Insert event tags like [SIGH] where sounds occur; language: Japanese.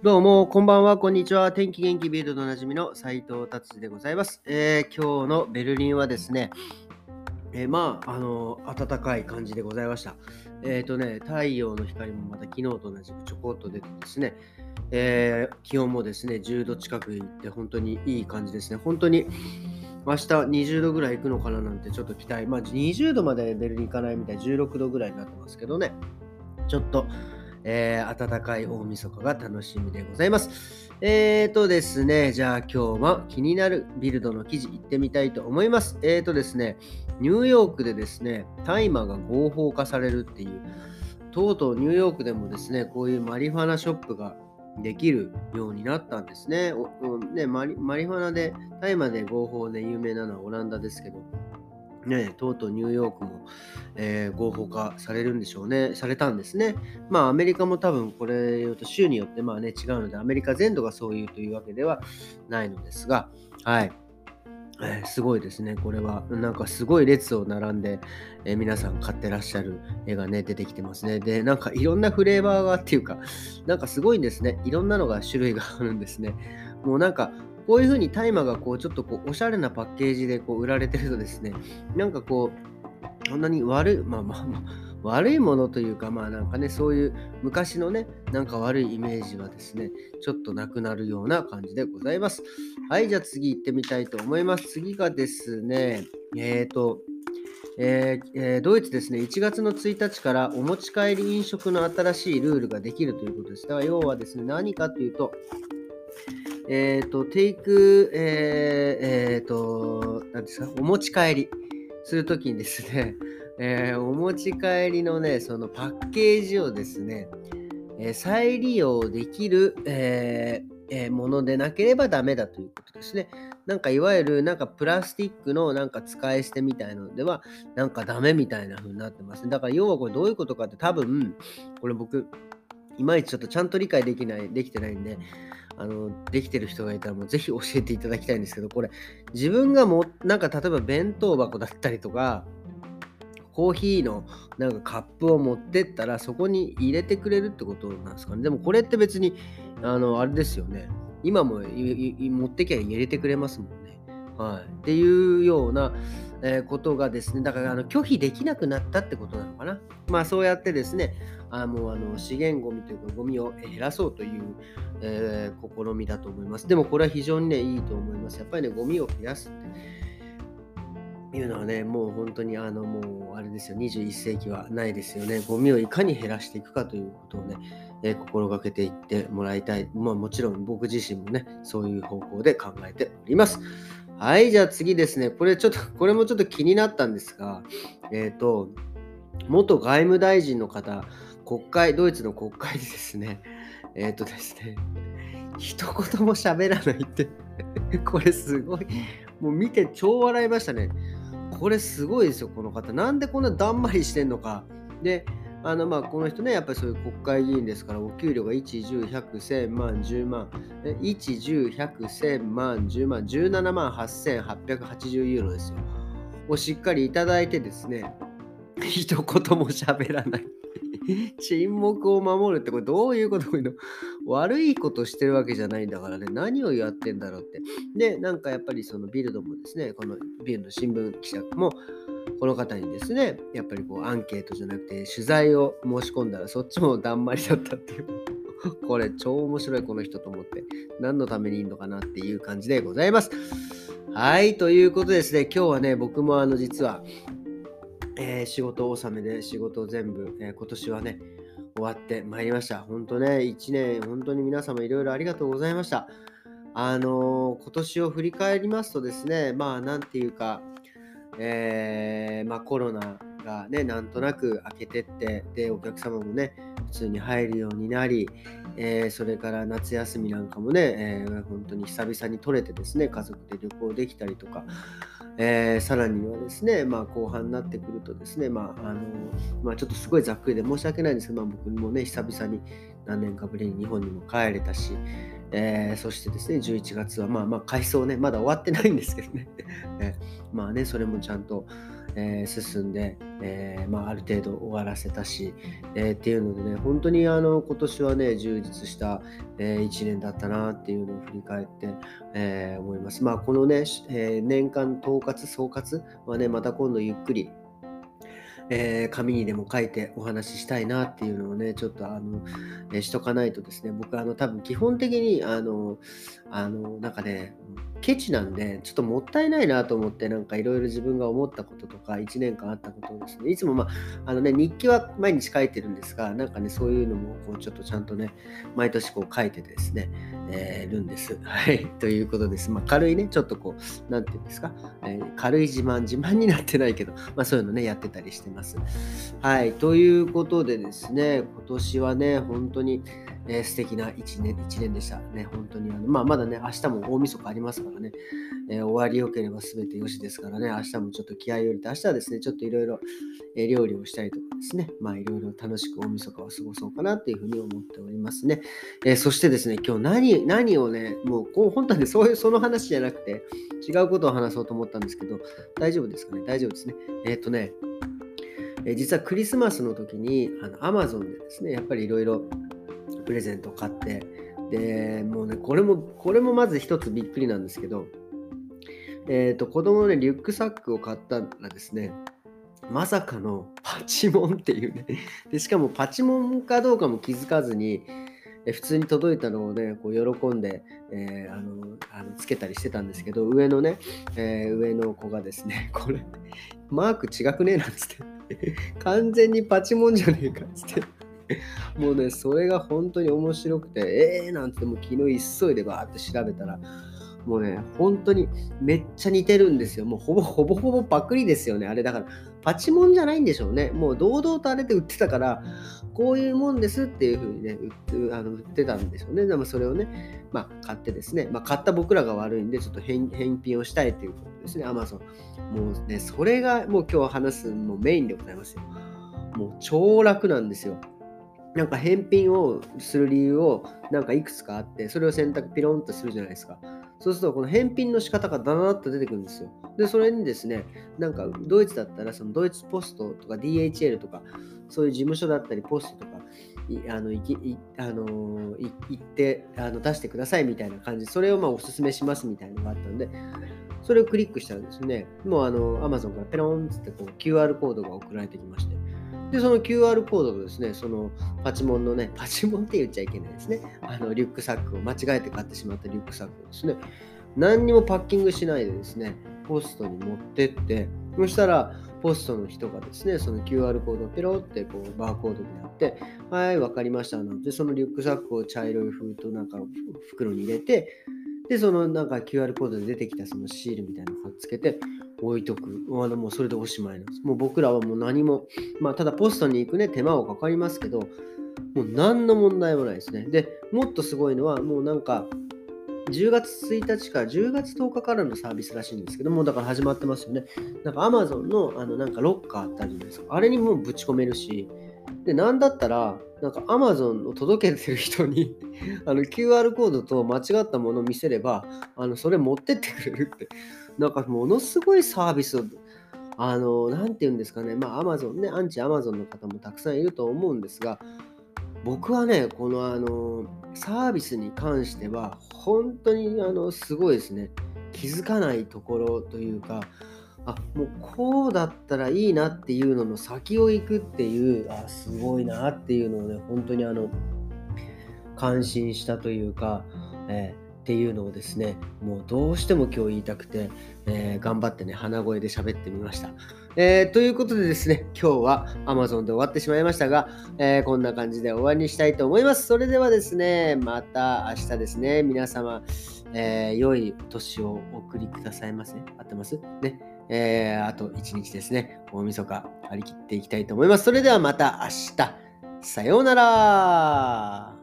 どうも、こんばんは、こんにちは。天気元気ビールドおなじみの斉藤達治でございます。えー今日のベルリンはですね、えーまあ、あの暖かい感じでございました。えっ、とね、太陽の光もまた昨日と同じくちょこっと出てですね、え気温もですね、10度近くいって、本当にいい感じですね。本当に、明日20度ぐらいいくのかななんてちょっと期待。まあ、20度までベルリン行かないみたい、16度ぐらいになってますけどね、ちょっと、えー暖かい大晦日が楽しみでございます。えーとですね、じゃあ今日は気になるビルドの記事行ってみたいと思います。えーとですね、ニューヨークでですね、大麻が合法化されるっていう、とうとうニューヨークでもですね、こういうマリファナショップができるようになったんですね。おおねマリマリファナで、大麻で合法で有名なのはオランダですけど、ね、とうとうニューヨークも、えー合法化されるんでしょうね。されたんですね。まあアメリカも多分これ言うと州によってまあね違うのでアメリカ全土がそういうというわけではないのですが、はい。えーすごいですね。これはなんかすごい列を並んで、えー皆さん買ってらっしゃる絵がね出てきてますね。で、なんかいろんなフレーバーがっていうか、なんかすごいんですね。いろんなのが種類があるんですね。もうなんかこういう風に大麻がこうちょっとこうおしゃれなパッケージでこう売られてるとですね、なんかこう、そんなに悪い、まあまあまあ、悪いものというか、まあなんかね、そういう昔のね、なんか悪いイメージはですね、ちょっとなくなるような感じでございます。はい、じゃあ次行ってみたいと思います。次がですね、えーと、えーえードイツですね、1月の1日からお持ち帰り飲食の新しいルールができるということです。だから要はですね、何かというと、えっ、と、テイク、えーえーと、何ですか、お持ち帰りするときにですね、[LAUGHS] えーお持ち帰りのね、そのパッケージをですね、え再利用できる、ええものでなければダメだということですね。なんかいわゆるなんかプラスチックのなんか使い捨てみたいなのではなんかダメみたいな風になってますね。だから要はこれどういうことかって多分これ僕いまいちちょっとちゃんと理解できないできてないんであのできてる人がいたらもうぜひ教えていただきたいんですけどこれ自分がもなんか例えば弁当箱だったりとかコーヒーのなんかカップを持ってったらそこに入れてくれるってことなんですかね。でもこれって別にあのあれですよね。今も持ってきゃ入れてくれますもんね。はい。っていうような、えことがですね、だからあの拒否できなくなったってことなのかな。まあそうやってですね、あもうあの資源ゴミというかゴミを減らそうという、えー試みだと思います。でもこれは非常にね、いいと思います。やっぱりね、ゴミを増やすって。いうのはね、もう本当にあのもうあれですよ、21世紀はないですよね。ゴミをいかに減らしていくかということをね、えー心がけていってもらいたい。まあもちろん僕自身もね、そういう方向で考えております。はい、じゃあ次ですね。これちょっと、これもちょっと気になったんですが、えっ、と、元外務大臣の方、国会、ドイツの国会でですね、えっ、とですね、一言も喋らないって、[LAUGHS] これすごい、もう見て超笑いましたね。これすごいですよ、この方。なんでこんなだんまりしてんのか。で、あのまあこの人ね、やっぱりそういう国会議員ですから、お給料が1、10、100、1000万、10万、1、10、100、1000万、10万、17万8880ユーロですよ。をしっかりいただいてですね、[LAUGHS] 一言も喋らない。沈黙を守るってこれどういうことの？悪いことしてるわけじゃないんだからね何をやってんだろうってでなんかやっぱりそのビルドもですねこのビルド新聞記者もこの方にですねやっぱりこうアンケートじゃなくて取材を申し込んだらそっちもだんまりだったっていう [LAUGHS] これ超面白いこの人と思って何のためにいいのかなっていう感じでございますはいということですね今日はね僕もあの実はえー仕事納めで仕事全部、えー今年はね、終わってまいりました。本当ね、1年、本当に皆様いろいろありがとうございました。あのー今年を振り返りますとですね、まあ、なんていうか、えーまあ、コロナがね、なんとなく明けてって、で、お客様もね、普通に入るようになり、えーそれから夏休みなんかもね、えー本当に久々に取れてですね、家族で旅行できたりとか、えーさらにはですね、まあ、後半になってくるとですね、まああのまあ、ちょっとすごいざっくりで申し訳ないんですけど、まあ、僕もね、久々に何年かぶりに日本にも帰れたし、えー、そしてですね、11月はまあまあ改装ね、まだ終わってないんですけどね、[LAUGHS] えー、まあね、それもちゃんと、えー、進んで、えまあ、ある程度終わらせたし、えっていうのでね、本当にあの今年はね、充実した、え1年だったなっていうのを振り返って、え思います。まあ、このね、え年間統括、総括はね、また今度ゆっくり、えー、紙にでも書いてお話ししたいなっていうのをね、ちょっとあの、え、しとかないとですね、僕あの多分基本的にあの、あの、なんかね、ケチなんで、ちょっともったいないなと思って、なんかいろいろ自分が思ったこととか、1年間あったことをですね、いつもまあ、あのね、日記は毎日書いてるんですが、なんかね、そういうのもこうちょっとちゃんとね、毎年こう書いててですね、えー、るんです。はい。[LAUGHS] ということです。まあ、軽いね、ちょっとこう、なんていうんですか、えー、軽い自慢、自慢になってないけど、[LAUGHS] まあそういうのね、やってたりしてます。はい。ということでですね、今年はね、本当に、えー、素敵な1年、1年でした。ね、本当にあの、まあ、まだね、明日も大晦日ありますからね、えー、終わりよければ全てよしですからね、明日もちょっと気合を入れて、明日はですね、ちょっといろいろ料理をしたりとかですね、まあ、いろいろ楽しく大晦日を過ごそうかなというふうに思っておりますね。えー、そしてですね、今日何、何をね、もう、こう本当はね、そういう、その話じゃなくて、違うことを話そうと思ったんですけど、大丈夫ですかね？大丈夫ですね。えっ、とね、え実はクリスマスの時にあの Amazon でですね、やっぱりいろいろプレゼントを買って、で、もうね、これも、これもまず一つびっくりなんですけど、えっ、ー、と、子供のね、リュックサックを買ったらですね、まさかのパチモンっていうね [LAUGHS] で、しかもパチモンかどうかも気づかずに、普通に届いたのをね、こう喜んで、えー、あのあのつけたりしてたんですけど、上のね、えー、上の子がですね、[LAUGHS] これ、マーク違くねえなっつって完全にパチモンじゃねえかっつって [LAUGHS] もうね、それが本当に面白くて、えーなんてもう昨日急いでバーって調べたら、もうね、本当にめっちゃ似てるんですよ。もうほぼほぼほぼパクリですよね。あれだから、パチモンじゃないんでしょうね。もう堂々とあれで売ってたから、こういうもんですっていう風にね、売ってあの売ってたんでしょうね。でもそれをね、まあ買ってですね、まあ買った僕らが悪いんで、ちょっと返品をしたいということですね、Amazon。もうね、それがもう今日話すもうメインでございますよ。もう超楽なんですよ。なんか返品をする理由をなんかいくつかあって、それを選択ピロンとするじゃないですか。そうすると、この返品の仕方がダダッと出てくるんですよ。で、それにですね、なんかドイツだったら、そのドイツポストとか DHL とか、そういう事務所だったり、ポストとか、あのいきあの行ってあの出してくださいみたいな感じそれをまあおすすめしますみたいなのがあったので、それをクリックしたらですね、もうあの Amazon からペロンってこう QR コードが送られてきまして、で、その QR コードとですね、そのパチモンのね、[LAUGHS] パチモンって言っちゃいけないですね。あのリュックサックを間違えて買ってしまったリュックサックをですね、何にもパッキングしないでですね、ポストに持ってって、そしたら、ポストの人がですね、その QR コードをペロってこうバーコードでやって、はい、わかりました。なんて、そのリュックサックを茶色い封筒なんか袋に入れて、で、そのなんか QR コードで出てきたそのシールみたいなのを貼っつけて、置いとく。あもうそれでおしまいなんです。もう僕らはもう何も、まあただポストに行くね、手間はかかりますけど、もう何の問題もないですね。で、もっとすごいのは、もうなんか、10月1日から10月10日からのサービスらしいんですけども、だから始まってますよね。なんか Amazon のあのなんかロッカーってあるじゃないですか。あれにもぶち込めるし、で、なんだったら、なんか Amazon を届けてる人にあの QR コードと間違ったものを見せれば、あのそれ持ってってくれるって、なんかものすごいサービスを、あの、なんて言うんですかね、まあ Amazon ね、アンチ Amazon の方もたくさんいると思うんですが、僕はね、このあの、サービスに関しては、本当にあの、すごいですね。気づかないところというか、あもうこうだったらいいなっていうのの先を行くっていうあすごいなっていうのをね本当にあの感心したというか、えーっていうのをですね、もうどうしても今日言いたくて、えー、頑張ってね、鼻声で喋ってみました。えー、ということでですね、今日は Amazon で終わってしまいましたが、えー、こんな感じで終わりにしたいと思います。それではですね、また明日ですね、皆様、え良い年をお送りくださいませ。合ってます？ね。えー、あと1日ですね、大晦日張り切っていきたいと思います。それではまた明日。さようなら